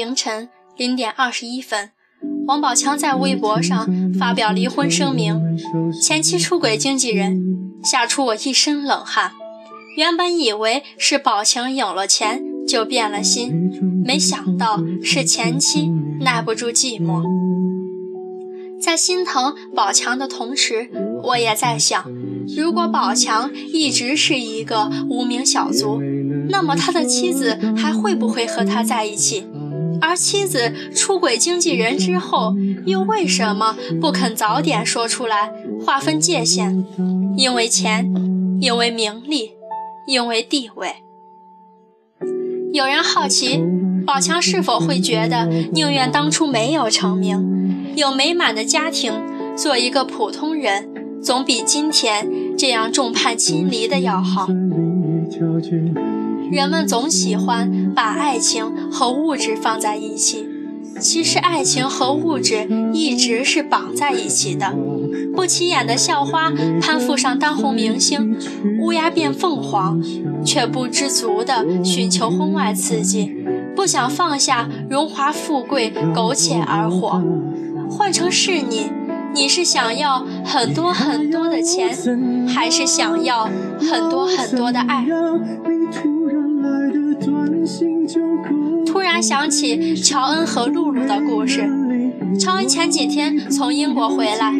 凌晨零点二十一分，王宝强在微博上发表离婚声明，前妻出轨经纪人，吓出我一身冷汗。原本以为是宝强有了钱就变了心，没想到是前妻耐不住寂寞。在心疼宝强的同时，我也在想，如果宝强一直是一个无名小卒，那么他的妻子还会不会和他在一起？而妻子出轨经纪人之后，又为什么不肯早点说出来，划分界限？因为钱，因为名利，因为地位。有人好奇，宝强是否会觉得宁愿当初没有成名？有美满的家庭，做一个普通人，总比今天这样众叛亲离的要好。人们总喜欢把爱情和物质放在一起，其实爱情和物质一直是绑在一起的。不起眼的校花攀附上当红明星，乌鸦变凤凰，却不知足的寻求婚外刺激，不想放下荣华富贵，苟且而活。换成是你，你是想要很多很多的钱，还是想要很多很多的爱？突然想起乔恩和露露的故事。乔恩前几天从英国回来，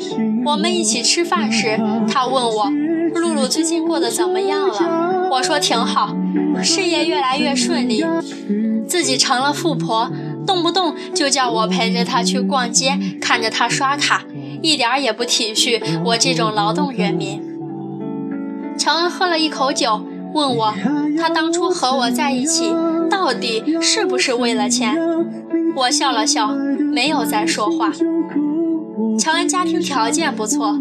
我们一起吃饭时，他问我露露最近过得怎么样了。我说挺好，事业越来越顺利，自己成了富婆。动不动就叫我陪着他去逛街，看着他刷卡，一点也不体恤我这种劳动人民。乔恩喝了一口酒，问我，他当初和我在一起，到底是不是为了钱？我笑了笑，没有再说话。乔恩家庭条件不错，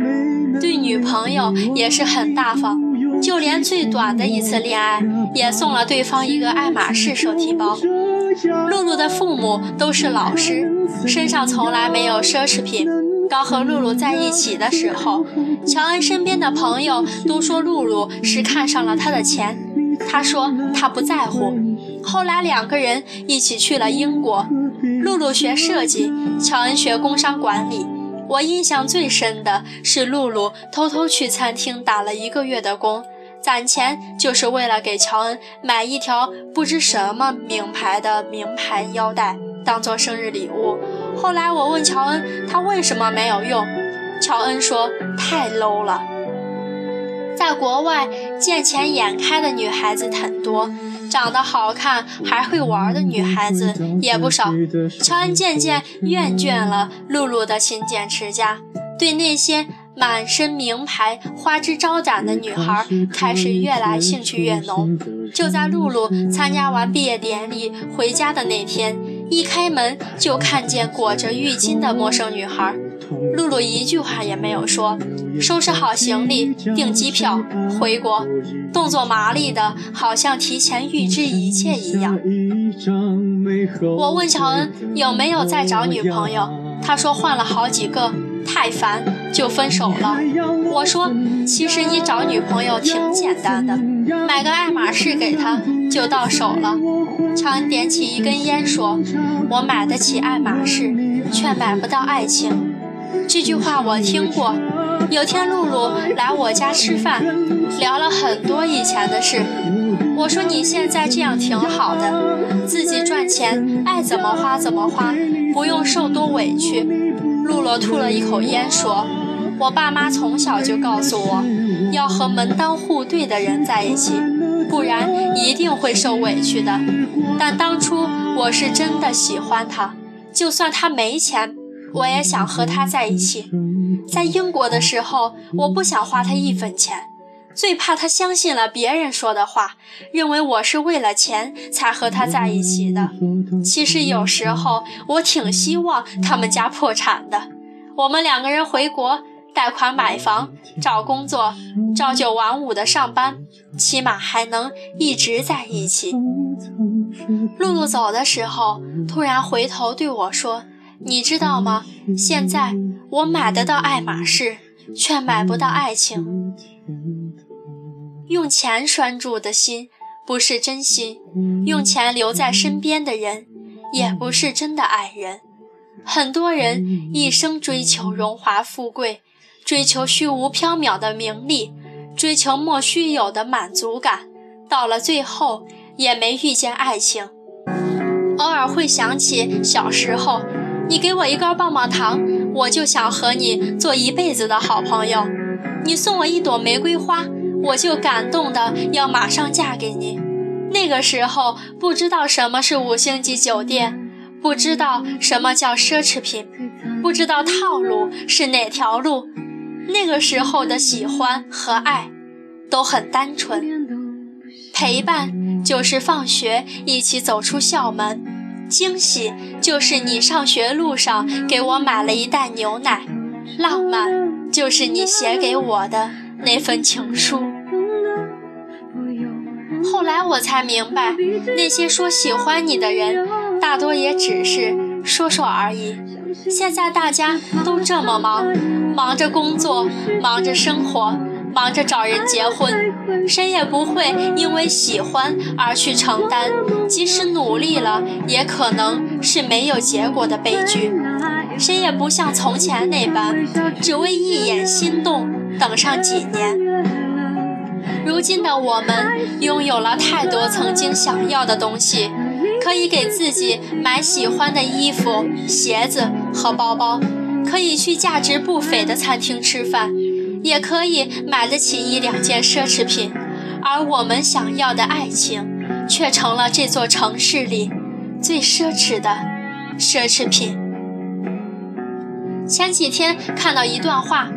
对女朋友也是很大方，就连最短的一次恋爱，也送了对方一个爱马仕手提包。露露的父母都是老师，身上从来没有奢侈品。刚和露露在一起的时候，乔恩身边的朋友都说露露是看上了他的钱，他说他不在乎。后来两个人一起去了英国，露露学设计，乔恩学工商管理。我印象最深的是露露偷偷去餐厅打了一个月的工。攒钱就是为了给乔恩买一条不知什么名牌的名牌腰带，当做生日礼物。后来我问乔恩，他为什么没有用？乔恩说太 low 了。在国外，见钱眼开的女孩子很多，长得好看还会玩的女孩子也不少。乔恩渐渐厌倦了露露的勤俭持家，对那些。满身名牌、花枝招展的女孩开始越来兴趣越浓。就在露露参加完毕业典礼回家的那天，一开门就看见裹着浴巾的陌生女孩。露露一句话也没有说，收拾好行李，订机票回国，动作麻利的，好像提前预知一切一样。我问乔恩有没有在找女朋友，他说换了好几个。太烦就分手了。我说，其实你找女朋友挺简单的，买个爱马仕给她就到手了。乔恩点起一根烟说：“我买得起爱马仕，却买不到爱情。”这句话我听过。有天露露来我家吃饭，聊了很多以前的事。我说：“你现在这样挺好的，自己赚钱，爱怎么花怎么花，不用受多委屈。”露露吐了一口烟，说：“我爸妈从小就告诉我，要和门当户对的人在一起，不然一定会受委屈的。但当初我是真的喜欢他，就算他没钱，我也想和他在一起。在英国的时候，我不想花他一分钱，最怕他相信了别人说的话，认为我是为了钱才和他在一起的。”其实有时候我挺希望他们家破产的，我们两个人回国贷款买房、找工作、朝九晚五的上班，起码还能一直在一起。露露走的时候，突然回头对我说：“你知道吗？现在我买得到爱马仕，却买不到爱情。用钱拴住的心。”不是真心，用钱留在身边的人，也不是真的爱人。很多人一生追求荣华富贵，追求虚无缥缈的名利，追求莫须有的满足感，到了最后也没遇见爱情。偶尔会想起小时候，你给我一根棒棒糖，我就想和你做一辈子的好朋友；你送我一朵玫瑰花，我就感动的要马上嫁给你。那个时候不知道什么是五星级酒店，不知道什么叫奢侈品，不知道套路是哪条路。那个时候的喜欢和爱都很单纯，陪伴就是放学一起走出校门，惊喜就是你上学路上给我买了一袋牛奶，浪漫就是你写给我的那份情书。后来我才明白，那些说喜欢你的人，大多也只是说说而已。现在大家都这么忙，忙着工作，忙着生活，忙着找人结婚，谁也不会因为喜欢而去承担，即使努力了，也可能是没有结果的悲剧。谁也不像从前那般，只为一眼心动，等上几年。如今的我们拥有了太多曾经想要的东西，可以给自己买喜欢的衣服、鞋子和包包，可以去价值不菲的餐厅吃饭，也可以买得起一两件奢侈品。而我们想要的爱情，却成了这座城市里最奢侈的奢侈品。前几天看到一段话。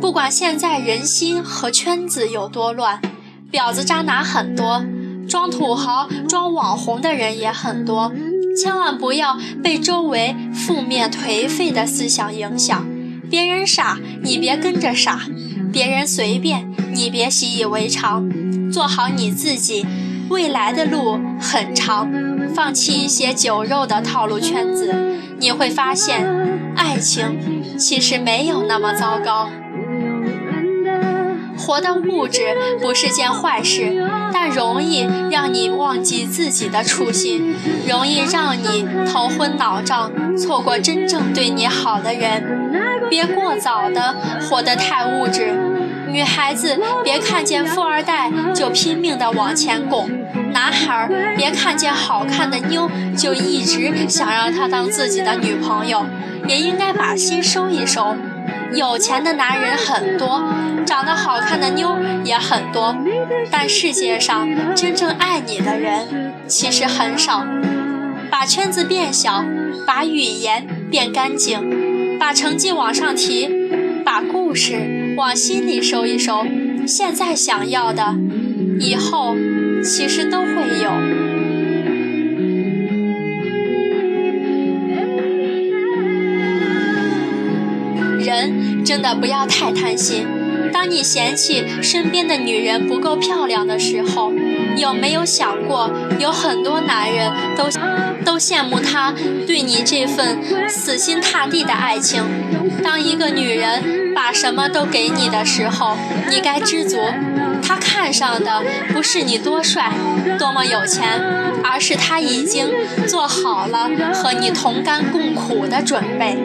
不管现在人心和圈子有多乱，婊子渣男很多，装土豪、装网红的人也很多，千万不要被周围负面颓废的思想影响。别人傻，你别跟着傻；别人随便，你别习以为常。做好你自己，未来的路很长。放弃一些酒肉的套路圈子，你会发现，爱情其实没有那么糟糕。活的物质不是件坏事，但容易让你忘记自己的初心，容易让你头昏脑胀，错过真正对你好的人。别过早的活得太物质，女孩子别看见富二代就拼命的往前拱，男孩儿别看见好看的妞就一直想让她当自己的女朋友，也应该把心收一收。有钱的男人很多，长得好看的妞也很多，但世界上真正爱你的人其实很少。把圈子变小，把语言变干净，把成绩往上提，把故事往心里收一收。现在想要的，以后其实都会有。人真的不要太贪心。当你嫌弃身边的女人不够漂亮的时候，有没有想过，有很多男人都都羡慕他对你这份死心塌地的爱情？当一个女人把什么都给你的时候，你该知足。她看上的不是你多帅、多么有钱，而是她已经做好了和你同甘共苦的准备。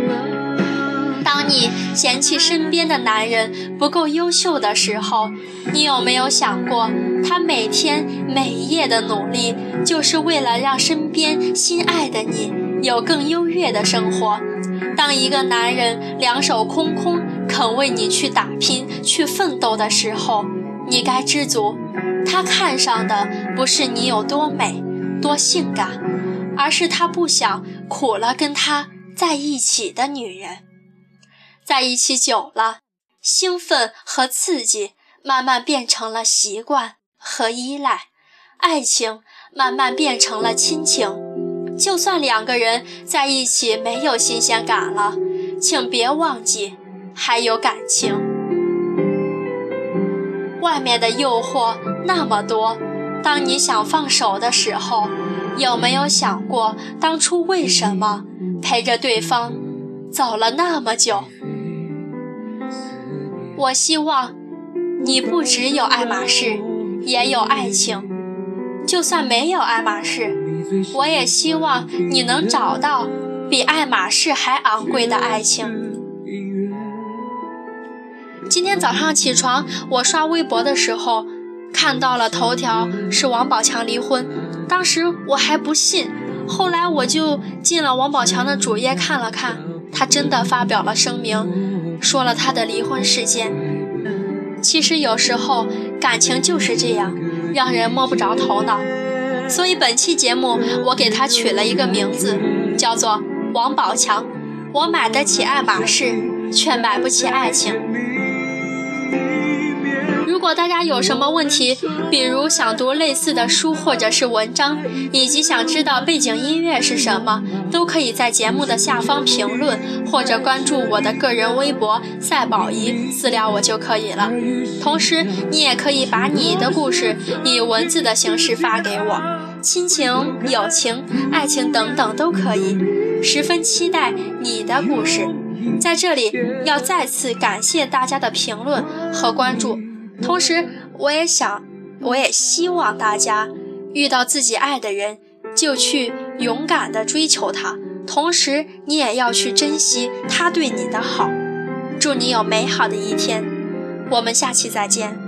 当你嫌弃身边的男人不够优秀的时候，你有没有想过，他每天每夜的努力，就是为了让身边心爱的你有更优越的生活？当一个男人两手空空，肯为你去打拼、去奋斗的时候，你该知足。他看上的不是你有多美、多性感，而是他不想苦了跟他在一起的女人。在一起久了，兴奋和刺激慢慢变成了习惯和依赖，爱情慢慢变成了亲情。就算两个人在一起没有新鲜感了，请别忘记还有感情。外面的诱惑那么多，当你想放手的时候，有没有想过当初为什么陪着对方走了那么久？我希望你不只有爱马仕，也有爱情。就算没有爱马仕，我也希望你能找到比爱马仕还昂贵的爱情。今天早上起床，我刷微博的时候，看到了头条是王宝强离婚。当时我还不信，后来我就进了王宝强的主页看了看，他真的发表了声明，说了他的离婚事件。其实有时候感情就是这样，让人摸不着头脑。所以本期节目我给他取了一个名字，叫做王宝强。我买得起爱马仕，却买不起爱情。如果大家有什么问题，比如想读类似的书或者是文章，以及想知道背景音乐是什么，都可以在节目的下方评论，或者关注我的个人微博“赛宝仪”私聊我就可以了。同时，你也可以把你的故事以文字的形式发给我，亲情、友情、爱情等等都可以。十分期待你的故事。在这里，要再次感谢大家的评论和关注。同时，我也想，我也希望大家遇到自己爱的人，就去勇敢地追求他。同时，你也要去珍惜他对你的好。祝你有美好的一天，我们下期再见。